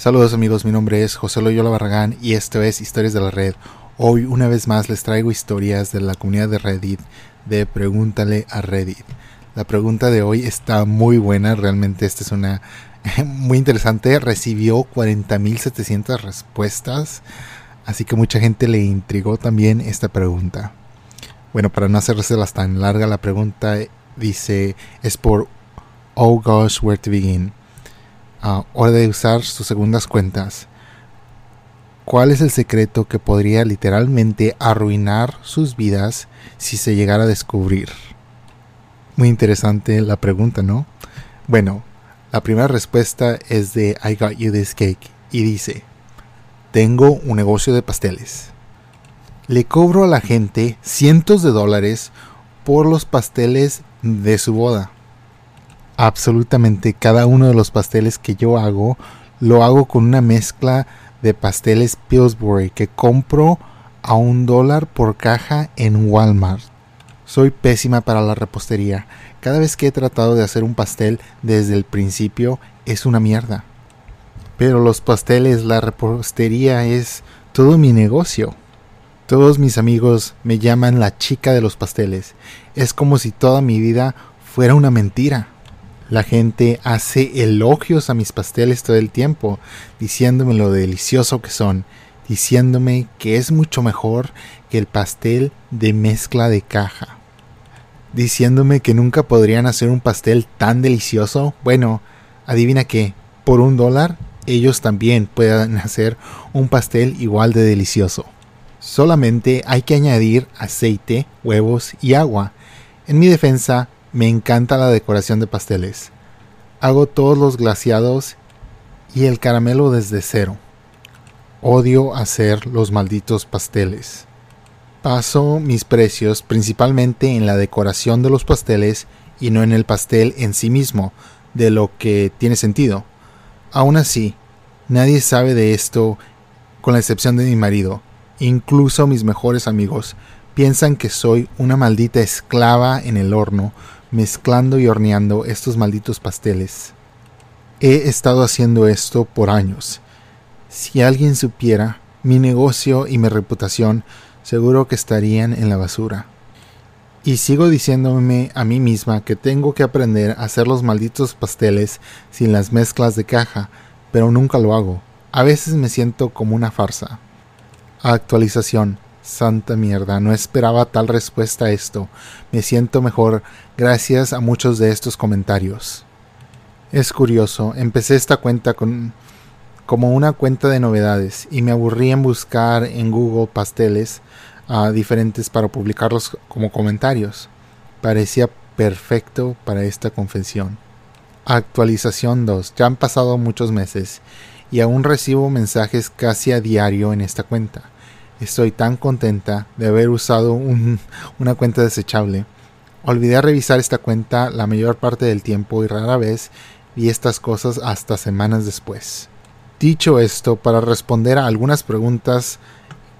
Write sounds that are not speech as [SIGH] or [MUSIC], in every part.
Saludos amigos, mi nombre es José Loyola Barragán y esto es Historias de la Red. Hoy una vez más les traigo historias de la comunidad de Reddit de Pregúntale a Reddit. La pregunta de hoy está muy buena, realmente esta es una [LAUGHS] muy interesante. Recibió 40.700 respuestas, así que mucha gente le intrigó también esta pregunta. Bueno, para no hacérselas tan larga, la pregunta dice, es por Oh Gosh, Where to Begin hora de usar sus segundas cuentas. ¿Cuál es el secreto que podría literalmente arruinar sus vidas si se llegara a descubrir? Muy interesante la pregunta, ¿no? Bueno, la primera respuesta es de I Got You This Cake y dice, tengo un negocio de pasteles. Le cobro a la gente cientos de dólares por los pasteles de su boda absolutamente cada uno de los pasteles que yo hago lo hago con una mezcla de pasteles Pillsbury que compro a un dólar por caja en Walmart. Soy pésima para la repostería. Cada vez que he tratado de hacer un pastel desde el principio es una mierda. Pero los pasteles, la repostería es todo mi negocio. Todos mis amigos me llaman la chica de los pasteles. Es como si toda mi vida fuera una mentira. La gente hace elogios a mis pasteles todo el tiempo, diciéndome lo delicioso que son, diciéndome que es mucho mejor que el pastel de mezcla de caja, diciéndome que nunca podrían hacer un pastel tan delicioso. Bueno, adivina qué, por un dólar ellos también pueden [LAUGHS] hacer un pastel igual de delicioso. Solamente hay que añadir aceite, huevos y agua. En mi defensa, me encanta la decoración de pasteles. Hago todos los glaciados y el caramelo desde cero. Odio hacer los malditos pasteles. Paso mis precios principalmente en la decoración de los pasteles y no en el pastel en sí mismo, de lo que tiene sentido. Aún así, nadie sabe de esto con la excepción de mi marido. Incluso mis mejores amigos piensan que soy una maldita esclava en el horno mezclando y horneando estos malditos pasteles. He estado haciendo esto por años. Si alguien supiera, mi negocio y mi reputación seguro que estarían en la basura. Y sigo diciéndome a mí misma que tengo que aprender a hacer los malditos pasteles sin las mezclas de caja, pero nunca lo hago. A veces me siento como una farsa. Actualización. Santa mierda, no esperaba tal respuesta a esto. Me siento mejor gracias a muchos de estos comentarios. Es curioso, empecé esta cuenta con como una cuenta de novedades y me aburrí en buscar en Google pasteles uh, diferentes para publicarlos como comentarios. Parecía perfecto para esta confesión. Actualización 2. Ya han pasado muchos meses y aún recibo mensajes casi a diario en esta cuenta. Estoy tan contenta de haber usado una cuenta desechable. Olvidé revisar esta cuenta la mayor parte del tiempo y rara vez vi estas cosas hasta semanas después. Dicho esto, para responder a algunas preguntas,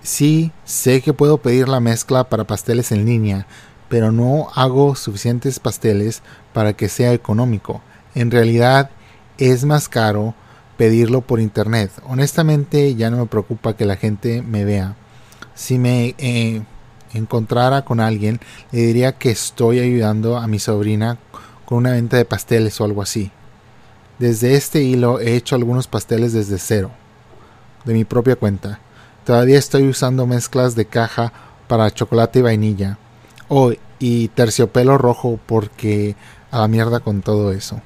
sí sé que puedo pedir la mezcla para pasteles en línea, pero no hago suficientes pasteles para que sea económico. En realidad es más caro pedirlo por internet. Honestamente ya no me preocupa que la gente me vea si me eh, encontrara con alguien, le diría que estoy ayudando a mi sobrina con una venta de pasteles o algo así. Desde este hilo he hecho algunos pasteles desde cero, de mi propia cuenta. Todavía estoy usando mezclas de caja para chocolate y vainilla. Oh, y terciopelo rojo porque a la mierda con todo eso.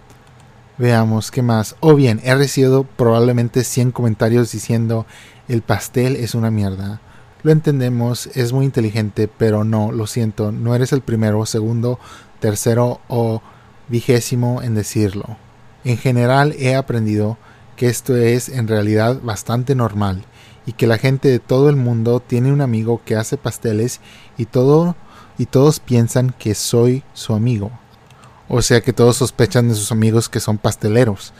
Veamos qué más. O bien, he recibido probablemente 100 comentarios diciendo el pastel es una mierda. Lo entendemos, es muy inteligente, pero no, lo siento, no eres el primero, segundo, tercero o vigésimo en decirlo. En general he aprendido que esto es en realidad bastante normal y que la gente de todo el mundo tiene un amigo que hace pasteles y todo y todos piensan que soy su amigo. O sea que todos sospechan de sus amigos que son pasteleros.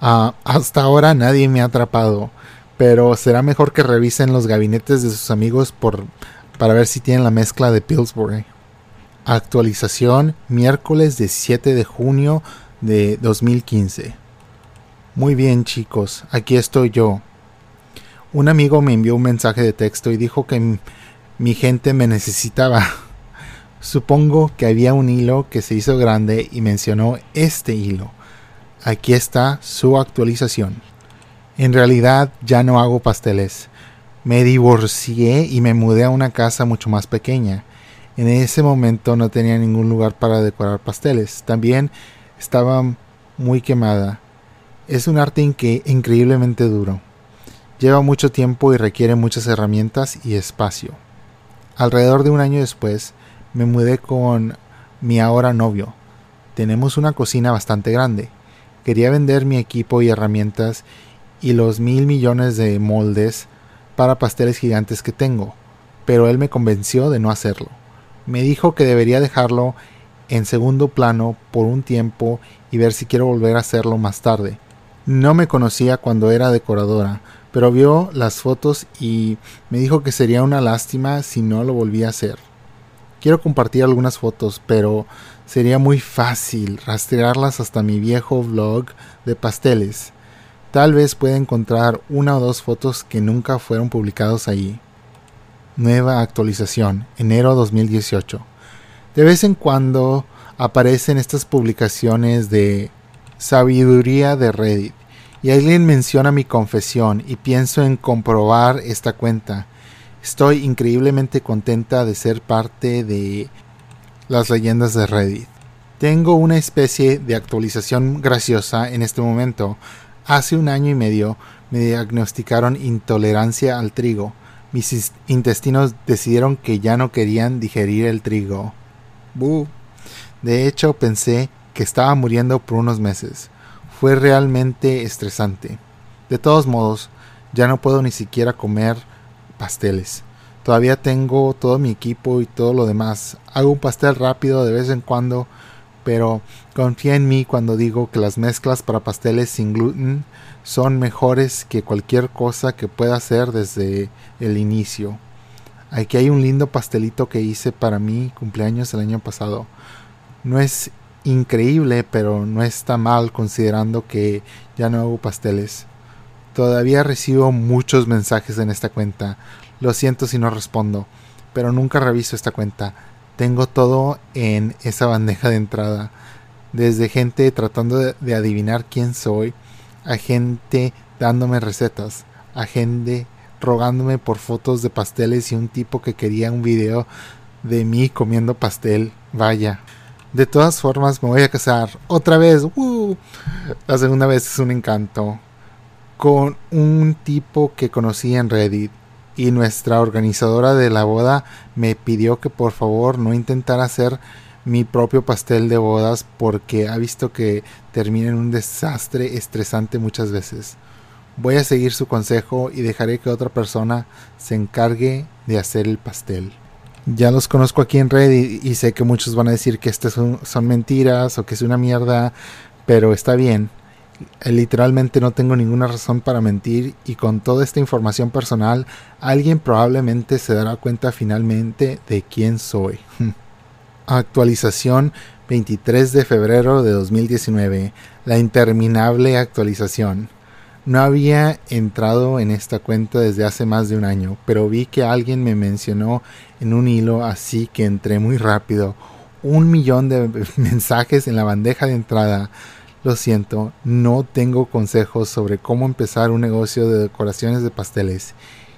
Ah, hasta ahora nadie me ha atrapado pero será mejor que revisen los gabinetes de sus amigos por, para ver si tienen la mezcla de Pillsbury. Actualización miércoles 17 de junio de 2015. Muy bien chicos, aquí estoy yo. Un amigo me envió un mensaje de texto y dijo que mi gente me necesitaba. [LAUGHS] Supongo que había un hilo que se hizo grande y mencionó este hilo. Aquí está su actualización. En realidad ya no hago pasteles. Me divorcié y me mudé a una casa mucho más pequeña. En ese momento no tenía ningún lugar para decorar pasteles. También estaba muy quemada. Es un arte increíblemente duro. Lleva mucho tiempo y requiere muchas herramientas y espacio. Alrededor de un año después, me mudé con mi ahora novio. Tenemos una cocina bastante grande. Quería vender mi equipo y herramientas y los mil millones de moldes para pasteles gigantes que tengo, pero él me convenció de no hacerlo. Me dijo que debería dejarlo en segundo plano por un tiempo y ver si quiero volver a hacerlo más tarde. No me conocía cuando era decoradora, pero vio las fotos y me dijo que sería una lástima si no lo volvía a hacer. Quiero compartir algunas fotos, pero sería muy fácil rastrearlas hasta mi viejo vlog de pasteles. Tal vez pueda encontrar una o dos fotos que nunca fueron publicados ahí. Nueva actualización, enero 2018. De vez en cuando aparecen estas publicaciones de sabiduría de Reddit y alguien menciona mi confesión y pienso en comprobar esta cuenta. Estoy increíblemente contenta de ser parte de las leyendas de Reddit. Tengo una especie de actualización graciosa en este momento. Hace un año y medio me diagnosticaron intolerancia al trigo. Mis intestinos decidieron que ya no querían digerir el trigo. De hecho, pensé que estaba muriendo por unos meses. Fue realmente estresante. De todos modos, ya no puedo ni siquiera comer pasteles. Todavía tengo todo mi equipo y todo lo demás. Hago un pastel rápido de vez en cuando, pero confía en mí cuando digo que las mezclas para pasteles sin gluten son mejores que cualquier cosa que pueda hacer desde el inicio. Aquí hay un lindo pastelito que hice para mi cumpleaños el año pasado. No es increíble, pero no está mal considerando que ya no hago pasteles. Todavía recibo muchos mensajes en esta cuenta. Lo siento si no respondo, pero nunca reviso esta cuenta. Tengo todo en esa bandeja de entrada. Desde gente tratando de, adivinar quién soy, a gente dándome recetas, a gente rogándome por fotos de pasteles y un tipo que quería un video de mí comiendo pastel. Vaya. De todas formas, me voy a casar otra vez. La segunda vez es un encanto. Con un tipo que conocí en Reddit. Y nuestra organizadora de la boda me pidió que por favor no intentara hacer mi propio pastel de bodas porque ha visto que termina en un desastre estresante muchas veces. Voy a seguir su consejo y dejaré que otra persona se encargue de hacer el pastel. Ya los conozco aquí en Reddit y sé que muchos van a decir que estas son, mentiras o que es una mierda, pero está bien. Eh, literalmente no tengo ninguna razón para mentir y con toda esta información personal alguien probablemente se dará cuenta finalmente de quién soy. [LAUGHS] Actualización 23 de febrero de 2019. La interminable actualización. No había entrado en esta cuenta desde hace más de un año, pero vi que alguien me mencionó en un hilo, así que entré muy rápido. Un millón de [LAUGHS] mensajes en la bandeja de entrada. Lo siento, no tengo consejos sobre cómo empezar un negocio de decoraciones de pasteles.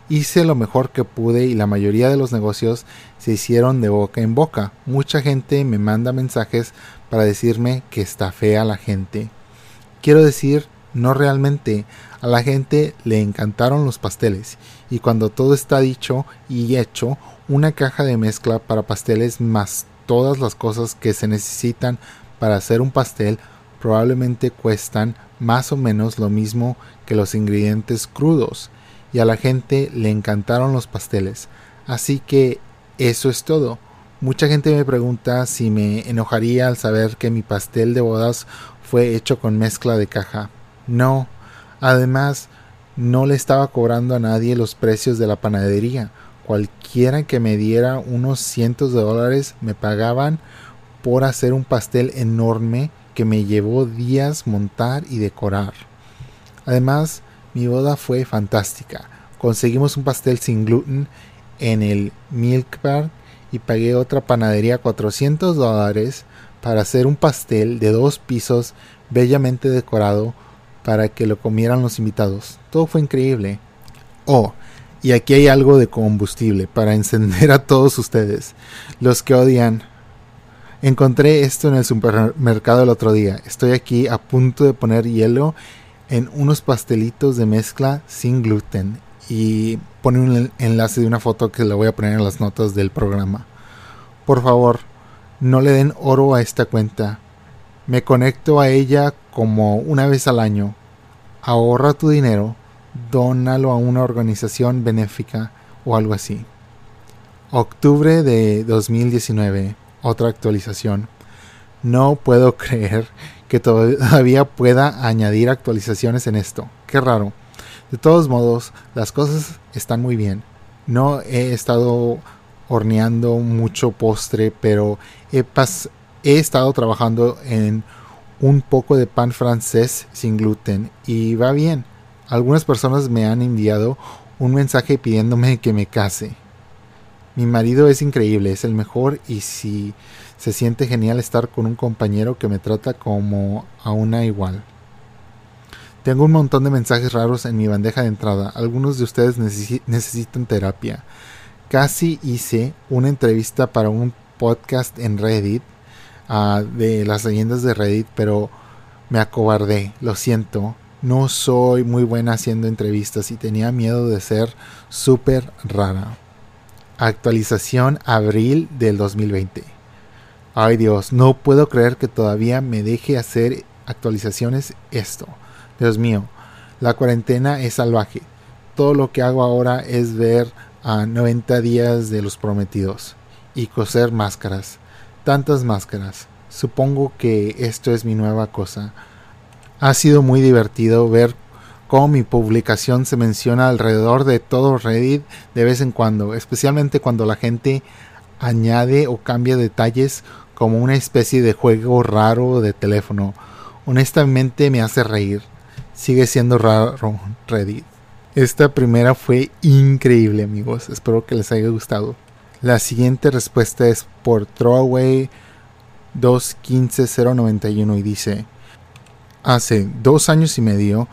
Hice lo mejor que pude y la mayoría de los negocios se hicieron de boca en boca. Mucha gente me manda mensajes para decirme que está fea la gente. Quiero decir no realmente. A la gente le encantaron los pasteles y cuando todo está dicho y hecho, una caja de mezcla para pasteles más todas las cosas que se necesitan para hacer un pastel probablemente cuestan más o menos lo mismo que los ingredientes crudos y a la gente le encantaron los pasteles. Así que eso es todo. Mucha gente me pregunta si me enojaría al saber que mi pastel de bodas fue hecho con mezcla de caja. No. Además, no le estaba cobrando a nadie los precios de la panadería. Cualquiera que me diera unos cientos de dólares me pagaban por hacer un pastel enorme que me llevó días montar y decorar. Además, mi boda fue fantástica. Conseguimos un pastel sin gluten en el Milk Bar y pagué otra panadería 400 dólares para hacer un pastel de dos pisos bellamente decorado para que lo comieran los invitados. Todo fue increíble. Oh, y aquí hay algo de combustible para encender a todos ustedes, los que odian. Encontré esto en el supermercado el otro día. Estoy aquí a punto de poner hielo en unos pastelitos de mezcla sin gluten y pone un enlace de una foto que le voy a poner en las notas del programa. Por favor, no le den oro a esta cuenta. Me conecto a ella como una vez al año. Ahorra tu dinero, dónalo a una organización benéfica o algo así. Octubre de 2019, otra actualización. No puedo [LAUGHS] creer que todavía pueda añadir actualizaciones en esto. Qué raro. De todos modos, las cosas están muy bien. No he estado horneando mucho postre, pero he, he estado trabajando en un poco de pan francés sin gluten y va bien. Algunas personas me han enviado un mensaje pidiéndome que me case. Mi marido es increíble, es el mejor y si se siente genial estar con un compañero que me trata como a una igual. Tengo un montón de mensajes raros en mi bandeja de entrada. Algunos de ustedes necesitan terapia. Casi hice una entrevista para un podcast en Reddit uh, de las leyendas de Reddit, pero me acobardé, lo siento. No soy muy buena haciendo entrevistas y tenía miedo de ser súper rara. Actualización abril del 2020. Ay Dios, no puedo creer que todavía me deje hacer actualizaciones esto. Dios mío, la cuarentena es salvaje. Todo lo que hago ahora es ver a 90 días de los prometidos y coser máscaras. Tantas máscaras. Supongo que esto es mi nueva cosa. Ha sido muy divertido ver cómo mi publicación se menciona alrededor de todo Reddit de vez en cuando, especialmente cuando la gente añade o cambia detalles como una especie de juego raro de teléfono. Honestamente me hace reír. Sigue siendo raro Reddit. Esta primera fue increíble, amigos. Espero que les haya gustado. La siguiente respuesta es por Throwaway 215091 y dice: Hace dos años y medio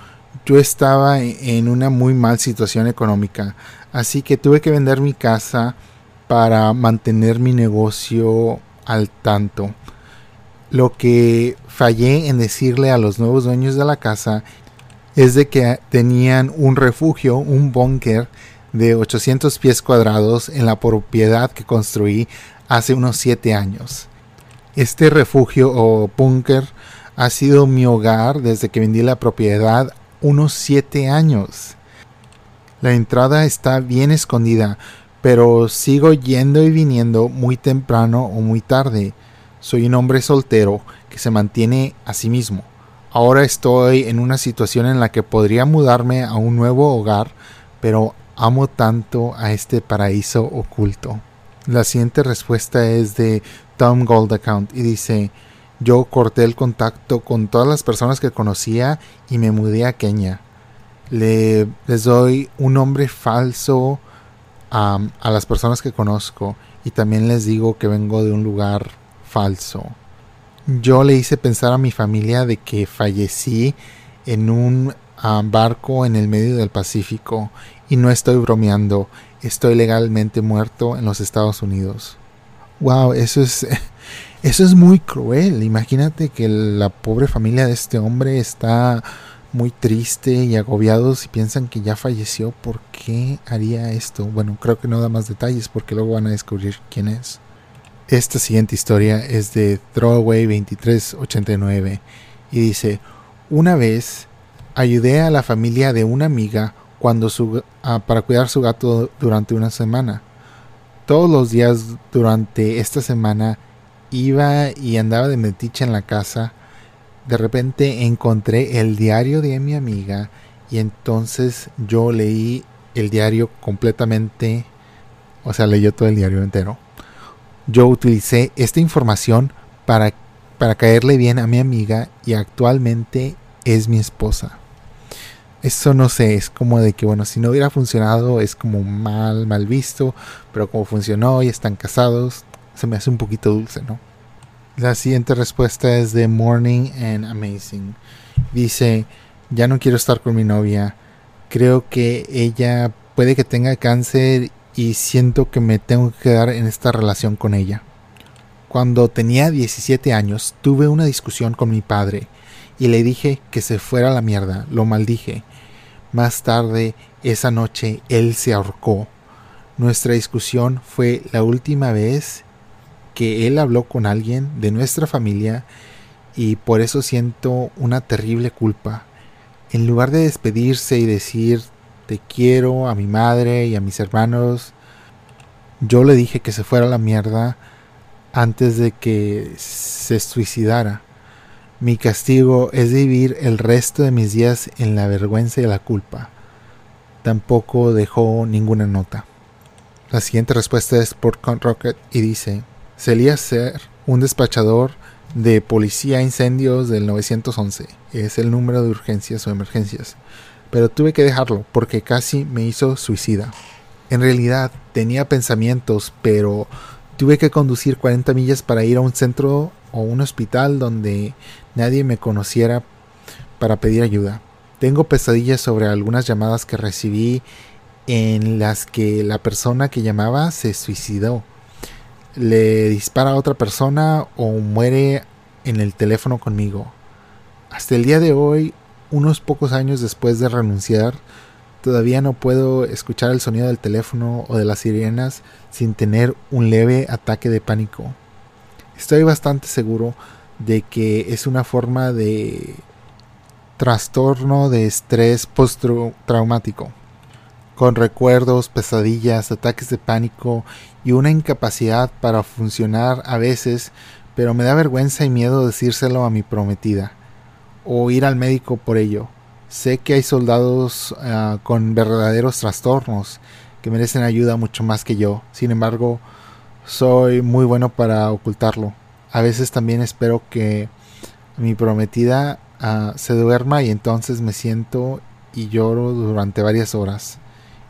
yo estaba en una muy mal situación económica, así que tuve que vender mi casa para mantener mi negocio al tanto. Lo que fallé en decirle a los nuevos dueños de la casa es de que tenían un refugio, un búnker de 800 pies cuadrados en la propiedad que construí hace unos 7 años. Este refugio o búnker ha sido mi hogar desde que vendí la propiedad unos 7 años. La entrada está bien escondida, pero sigo yendo y viniendo muy temprano o muy tarde. Soy un hombre soltero que se mantiene a sí mismo. Ahora estoy en una situación en la que podría mudarme a un nuevo hogar, pero amo tanto a este paraíso oculto. La siguiente respuesta es de Tom Gold Account y dice, yo corté el contacto con todas las personas que conocía y me mudé a Kenia. Le, les doy un nombre falso a las personas que conozco y también les digo que vengo de un lugar falso yo le hice pensar a mi familia de que fallecí en un barco en el medio del Pacífico y no estoy bromeando, estoy legalmente muerto en los Estados Unidos. Wow, eso es [LAUGHS] eso es muy cruel. Imagínate que la pobre familia de este hombre está muy triste y agobiados y piensan que ya falleció. ¿Por qué haría esto? Bueno, creo que no da más detalles porque luego van a descubrir quién es. Esta siguiente historia es de Throwaway 2389 y dice, una vez ayudé a la familia de una amiga cuando su, ah, para cuidar su gato durante una semana. Todos los días durante esta semana iba y andaba de metiche en la casa. De repente encontré el diario de mi amiga y entonces yo leí el diario completamente, o sea, leyó todo el diario entero yo utilicé esta información para, para caerle bien a mi amiga y actualmente es mi esposa. Eso no sé, es como de que, bueno, si no hubiera funcionado es como mal, mal visto, pero como funcionó y están casados, se me hace un poquito dulce, ¿no? La siguiente respuesta es de Morning and Amazing. Dice, ya no quiero estar con mi novia, creo que ella puede que tenga cáncer y siento que me tengo que quedar en esta relación con ella. Cuando tenía 17 años tuve una discusión con mi padre y le dije que se fuera a la mierda, lo maldije. Más tarde, esa noche, él se ahorcó. Nuestra discusión fue la última vez que él habló con alguien de nuestra familia y por eso siento una terrible culpa. En lugar de despedirse y decir te quiero a mi madre y a mis hermanos, yo le dije que se fuera a la mierda antes de que se suicidara. Mi castigo es vivir el resto de mis días en la vergüenza y la culpa. Tampoco dejó ninguna nota. La siguiente respuesta es por Rocket y dice, solía ser un despachador de policía incendios del 911. Es el número de urgencias o emergencias. Pero tuve que dejarlo porque casi me hizo suicida. En realidad tenía pensamientos, pero tuve que conducir 40 millas para ir a un centro o un hospital donde nadie me conociera para pedir ayuda. Tengo pesadillas sobre algunas llamadas que recibí en las que la persona que llamaba se suicidó. Le dispara a otra persona o muere en el teléfono conmigo. Hasta el día de hoy, unos pocos años después de renunciar, todavía no puedo escuchar el sonido del teléfono o de las sirenas sin tener un leve ataque de pánico. Estoy bastante seguro de que es una forma de trastorno de estrés postraumático, con recuerdos, pesadillas, ataques de pánico y una incapacidad para funcionar a veces, pero me da vergüenza y miedo decírselo a mi prometida o ir al médico por ello. Sé que hay soldados ah, con verdaderos trastornos que merecen ayuda mucho más que yo. Sin embargo, soy muy bueno para ocultarlo. A veces también espero que mi prometida ah, se duerma y entonces me siento y lloro durante varias horas.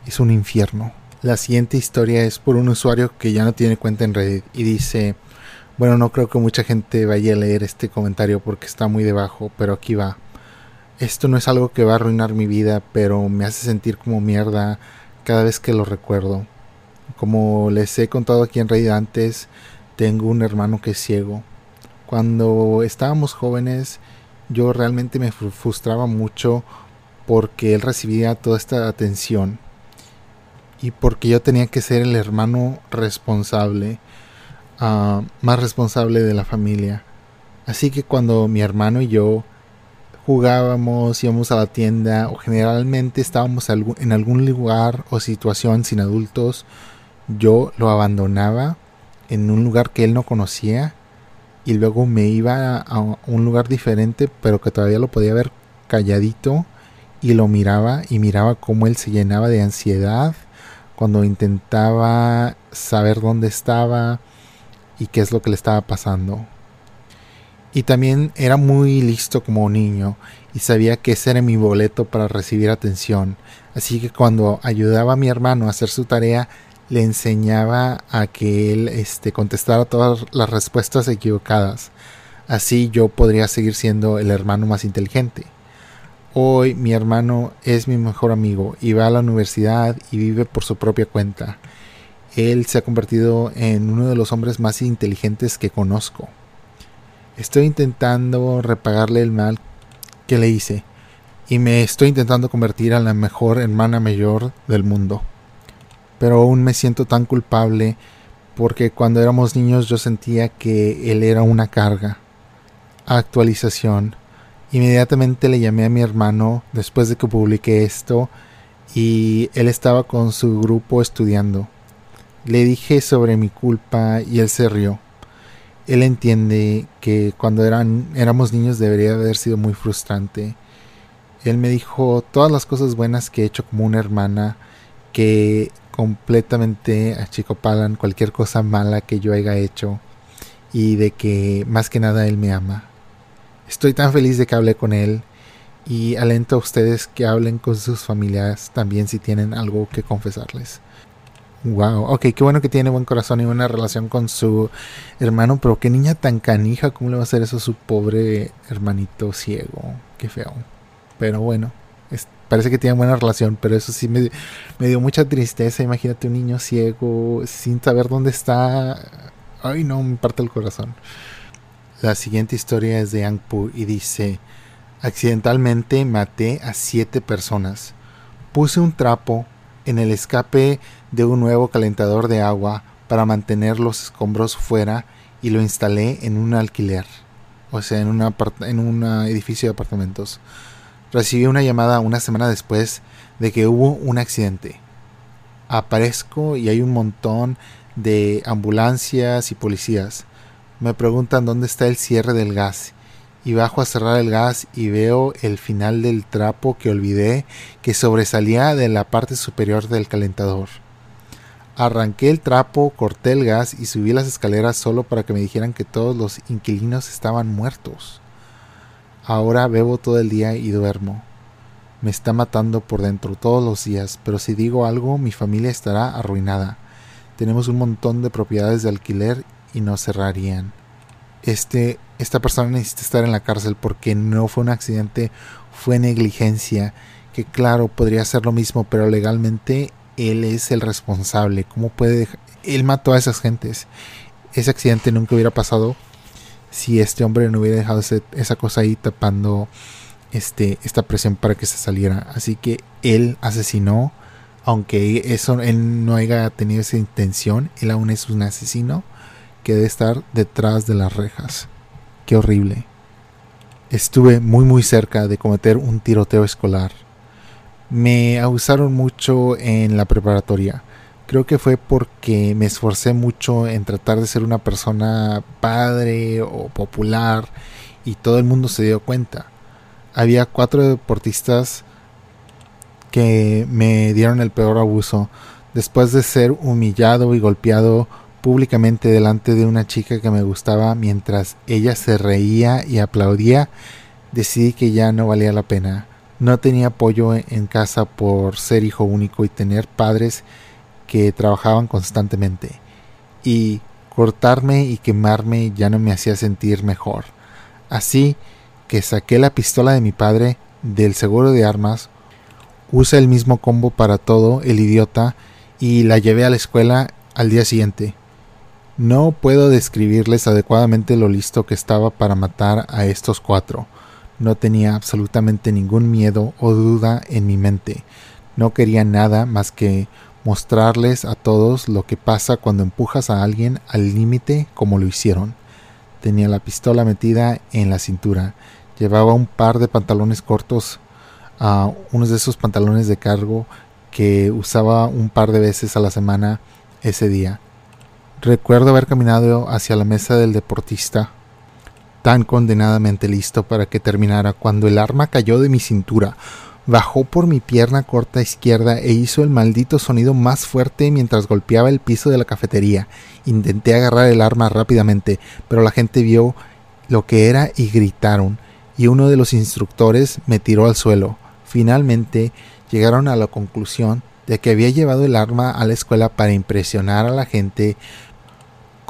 Es un infierno. La siguiente historia es por un usuario que ya no tiene cuenta en Reddit y dice, bueno, no creo que mucha gente vaya a leer este comentario porque está muy debajo, pero aquí va. Esto no es algo que va a arruinar mi vida, pero me hace sentir como mierda cada vez que lo recuerdo. Como les he contado aquí en Reddit antes, tengo un hermano que es ciego. Cuando estábamos jóvenes, yo realmente me frustraba mucho porque él recibía toda esta atención y porque yo tenía que ser el hermano responsable, ah, más responsable de la familia. Así que cuando mi hermano y yo jugábamos, íbamos a la tienda o generalmente estábamos en algún lugar o situación sin adultos, yo lo abandonaba en un lugar que él no conocía y luego me iba a un lugar diferente pero que todavía lo podía ver calladito y lo miraba y miraba cómo él se llenaba de ansiedad cuando intentaba saber dónde estaba y qué es lo que le estaba pasando. Y también era muy listo como niño y sabía que ese era mi boleto para recibir atención. Así que cuando ayudaba a mi hermano a hacer su tarea, le enseñaba a que él este, contestara todas las respuestas equivocadas. Así yo podría seguir siendo el hermano más inteligente. Hoy mi hermano es mi mejor amigo y va a la universidad y vive por su propia cuenta. Él se ha convertido en uno de los hombres más inteligentes que conozco. Estoy intentando repagarle el mal que le hice y me estoy intentando convertir a la mejor hermana mayor del mundo pero aún me siento tan culpable porque cuando éramos niños yo sentía que él era una carga. Actualización. Inmediatamente le llamé a mi hermano después de que publiqué esto y él estaba con su grupo estudiando. Le dije sobre mi culpa y él se rió. Él entiende que cuando eran, éramos niños debería haber sido muy frustrante. Él me dijo todas las cosas buenas que he hecho como una hermana, que completamente achicopalan cualquier cosa mala que yo haya hecho y de que más que nada él me ama. Estoy tan feliz de que hablé con él y alento a ustedes que hablen con sus familias también si tienen algo que confesarles. Wow, ok, qué bueno que tiene buen corazón y buena relación con su hermano, pero qué niña tan canija, ¿cómo le va a hacer eso a su pobre hermanito ciego? Qué feo. Pero bueno, parece que tiene buena relación, pero eso sí me, me dio mucha tristeza. Imagínate un niño ciego sin saber dónde está. Ay, no, me parte el corazón. La siguiente historia es de Angpu y dice: Accidentalmente maté a siete personas. Puse un trapo en el escape de un nuevo calentador de agua para mantener los escombros fuera y lo instalé en un alquiler, o sea, en, en un edificio de apartamentos. Recibí una llamada una semana después de que hubo un accidente. Aparezco y hay un montón de ambulancias y policías. Me preguntan dónde está el cierre del gas y bajo a cerrar el gas y veo el final del trapo que olvidé que sobresalía de la parte superior del calentador. Arranqué el trapo, corté el gas y subí las escaleras solo para que me dijeran que todos los inquilinos estaban muertos. Ahora bebo todo el día y duermo. Me está matando por dentro todos los días, pero si digo algo mi familia estará arruinada. Tenemos un montón de propiedades de alquiler y no cerrarían. Este esta persona necesita estar en la cárcel porque no fue un accidente, fue negligencia, que claro, podría ser lo mismo, pero legalmente él es el responsable. ¿Cómo puede Él mató a esas gentes. Ese accidente nunca hubiera pasado si este hombre no hubiera dejado esa cosa ahí tapando este, esta presión para que se saliera. Así que él asesinó, aunque eso él no haya tenido esa intención, él aún es un asesino que debe estar detrás de las rejas. Qué horrible. Estuve muy muy cerca de cometer un tiroteo escolar. Me abusaron mucho en la preparatoria. Creo que fue porque me esforcé mucho en tratar de ser una persona padre o popular y todo el mundo se dio cuenta. Había cuatro deportistas que me dieron el peor abuso. Después de ser humillado y golpeado públicamente delante de una chica que me gustaba mientras ella se reía y aplaudía, decidí que ya no valía la pena. No tenía apoyo en casa por ser hijo único y tener padres que trabajaban constantemente. Y cortarme y quemarme ya no me hacía sentir mejor. Así que saqué la pistola de mi padre del seguro de armas, usé el mismo combo para todo, el idiota, y la llevé a la escuela al día siguiente. No puedo describirles adecuadamente lo listo que estaba para matar a estos cuatro. No tenía absolutamente ningún miedo o duda en mi mente. No quería nada más que mostrarles a todos lo que pasa cuando empujas a alguien al límite como lo hicieron. Tenía la pistola metida en la cintura. Llevaba un par de pantalones cortos, uh, unos de esos pantalones de cargo que usaba un par de veces a la semana ese día. Recuerdo haber caminado hacia la mesa del deportista, tan condenadamente listo para que terminara, cuando el arma cayó de mi cintura, bajó por mi pierna corta izquierda e hizo el maldito sonido más fuerte mientras golpeaba el piso de la cafetería. Intenté agarrar el arma rápidamente, pero la gente vio lo que era y gritaron, y uno de los instructores me tiró al suelo. Finalmente llegaron a la conclusión de que había llevado el arma a la escuela para impresionar a la gente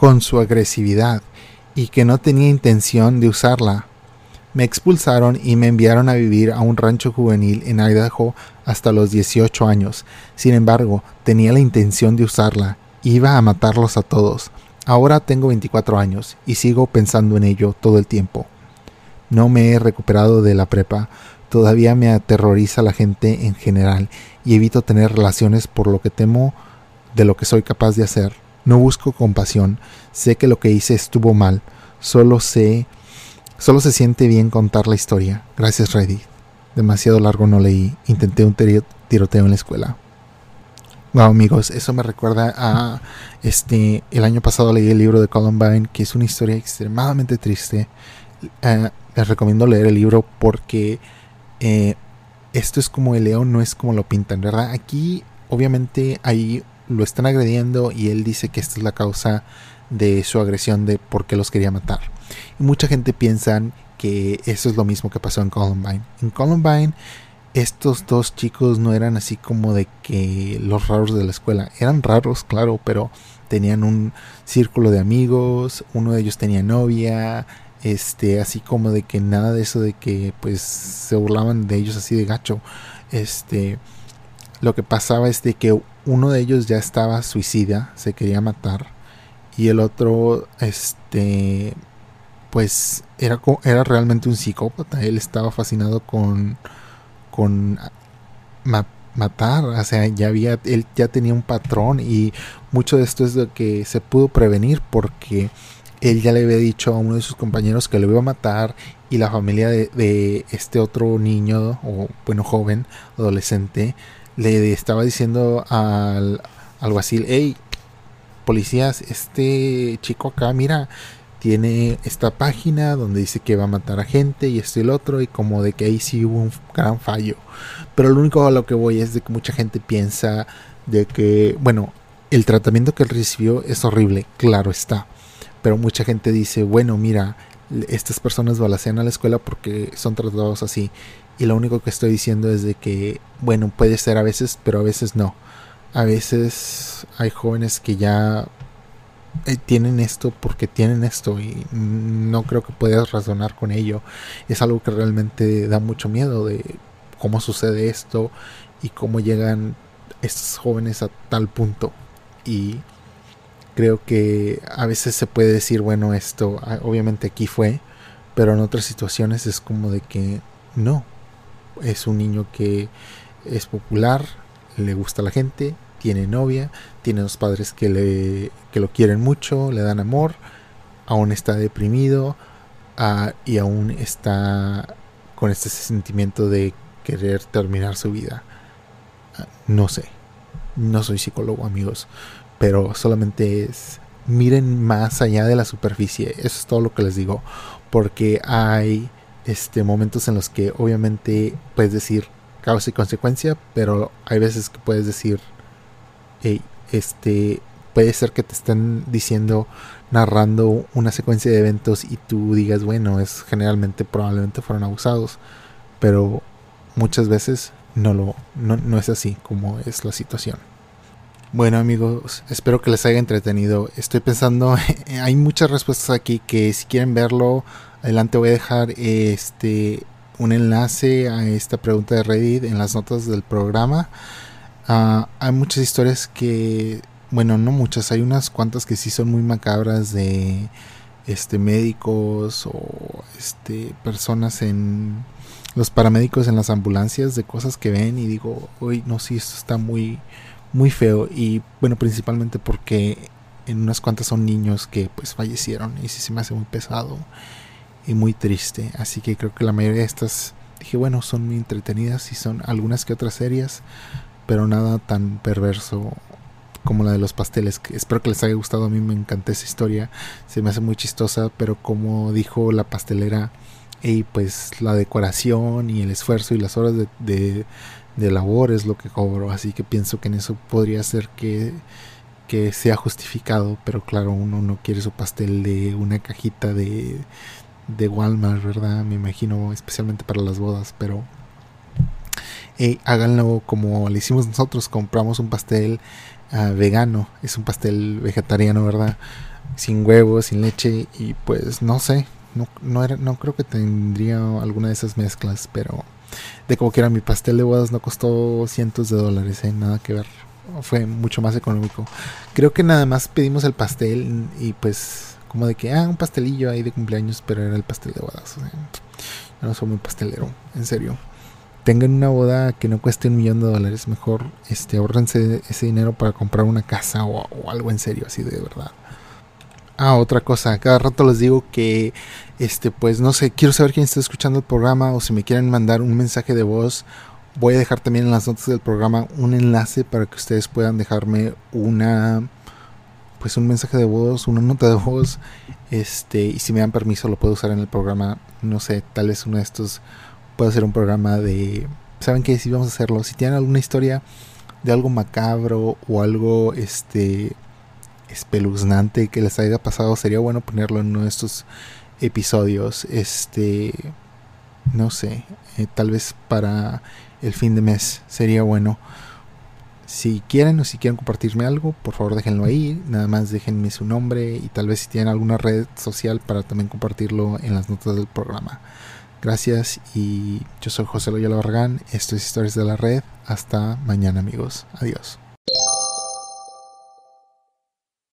con su agresividad y que no tenía intención de usarla. Me expulsaron y me enviaron a vivir a un rancho juvenil en Idaho hasta los 18 años. Sin embargo, tenía la intención de usarla. Iba a matarlos a todos. Ahora tengo 24 años y sigo pensando en ello todo el tiempo. No me he recuperado de la prepa. Todavía me aterroriza la gente en general y evito tener relaciones por lo que temo de lo que soy capaz de hacer. No busco compasión, sé que lo que hice estuvo mal, solo sé, solo se siente bien contar la historia. Gracias Reddit. Demasiado largo no leí, intenté un tiroteo en la escuela. Wow, amigos, eso me recuerda a este el año pasado leí el libro de Columbine, que es una historia extremadamente triste. Eh, les recomiendo leer el libro porque eh, esto es como el león, no es como lo pintan, ¿verdad? Aquí obviamente hay lo están agrediendo y él dice que esta es la causa de su agresión de por qué los quería matar. Y mucha gente piensa que eso es lo mismo que pasó en Columbine. En Columbine estos dos chicos no eran así como de que los raros de la escuela. Eran raros, claro, pero tenían un círculo de amigos, uno de ellos tenía novia, este, así como de que nada de eso de que pues se burlaban de ellos así de gacho. Este, lo que pasaba es de que uno de ellos ya estaba suicida, se quería matar y el otro este pues era era realmente un psicópata, él estaba fascinado con con matar, o sea, ya había, él ya tenía un patrón y mucho de esto es lo que se pudo prevenir porque él ya le había dicho a uno de sus compañeros que lo iba a matar y la familia de, este otro niño o bueno joven adolescente le estaba diciendo al alguacil hey policías este chico acá mira tiene esta página donde dice que va a matar a gente y esto y el otro y como de que ahí sí hubo un gran fallo. Pero lo único a lo que voy es de que mucha gente piensa de que, bueno, el tratamiento que él recibió es horrible, claro está. Pero mucha gente dice, bueno, mira, estas personas balacean a la escuela porque son tratados así. Y lo único que estoy diciendo es de que, bueno, puede ser a veces, pero a veces no. A veces hay jóvenes que ya eh, tienen esto porque tienen esto y no creo que puedas razonar con ello. Es algo que realmente da mucho miedo de cómo sucede esto y cómo llegan estos jóvenes a tal punto. Y creo que a veces se puede decir, bueno, esto ah, obviamente aquí fue, pero en otras situaciones es como de que no. Es un niño que es popular, le gusta a la gente, tiene novia, tiene dos padres que, le, que lo quieren mucho, le dan amor, aún está deprimido ah, y aún está con este sentimiento de querer terminar su vida. Ah, no sé, no soy psicólogo amigos, pero solamente es miren más allá de la superficie, eso es todo lo que les digo, porque hay este momentos en los que obviamente puedes decir causa y consecuencia, pero hay veces que puedes decir este, puede ser que te estén diciendo, narrando una secuencia de eventos y tú digas, bueno, es generalmente probablemente fueron abusados, pero muchas veces no lo no, no es así como es la situación. Bueno amigos, espero que les haya entretenido. Estoy pensando, [LAUGHS] hay muchas respuestas aquí que si quieren verlo, adelante voy a dejar este un enlace a esta pregunta de Reddit en las notas del programa. Ah, hay muchas historias que, bueno, no muchas, hay unas cuantas que sí son muy macabras de este médicos o este personas en los paramédicos en las ambulancias de cosas que ven y digo, uy, no, sí, esto está muy muy feo y bueno, principalmente porque en unas cuantas son niños que pues fallecieron y sí se me hace muy pesado y muy triste, así que creo que la mayoría de estas dije, bueno, son muy entretenidas y son algunas que otras serias, pero nada tan perverso como la de los pasteles. Espero que les haya gustado. A mí me encanta esa historia. Se me hace muy chistosa, pero como dijo la pastelera, y pues la decoración y el esfuerzo y las horas de, de, labor es lo que cobro. Así que pienso que en eso podría ser que, que sea justificado. Pero claro, uno no quiere su pastel de una cajita de, de Walmart, ¿verdad? Me imagino, especialmente para las bodas, pero háganlo como lo hicimos nosotros, compramos un pastel ah, vegano, es un pastel vegetariano, ¿verdad? Sin huevos, sin leche y pues no sé, no, no, era, no creo que tendría alguna de esas mezclas, pero de como quiera mi pastel de bodas no costó cientos de dólares, ¿eh? nada que ver, fue mucho más económico. Creo que nada más pedimos el pastel y pues como de que, ah, un pastelillo ahí de cumpleaños, pero era el pastel de bodas. yo no soy muy pastelero, en serio tengan una boda que no cueste un millón de dólares, mejor este, ahorrense ese dinero para comprar una casa o, algo en serio, así de verdad. Ah, otra cosa, cada rato les digo que, este, pues no sé, quiero saber quién está escuchando el programa o si me quieren mandar un mensaje de voz. Voy a dejar también en las notas del programa un enlace para que ustedes puedan dejarme una, pues un mensaje de voz, una nota de voz, este, y si me dan permiso lo puedo usar en el programa, no sé, tal vez uno de estos puedo hacer un programa de... ¿Saben qué? Si vamos a hacerlo. Si tienen alguna historia de algo macabro o algo este espeluznante que les haya pasado, sería bueno ponerlo en uno de estos episodios. Este, no sé, eh, tal vez para el fin de mes sería bueno. Si quieren o si quieren compartirme algo, por favor déjenlo ahí. Nada más déjenme su nombre y tal vez si tienen alguna red social para también compartirlo en las notas del programa. Gracias y yo soy José Loyola Barragán. Esto es Historias de la Red. Hasta mañana amigos. Adiós.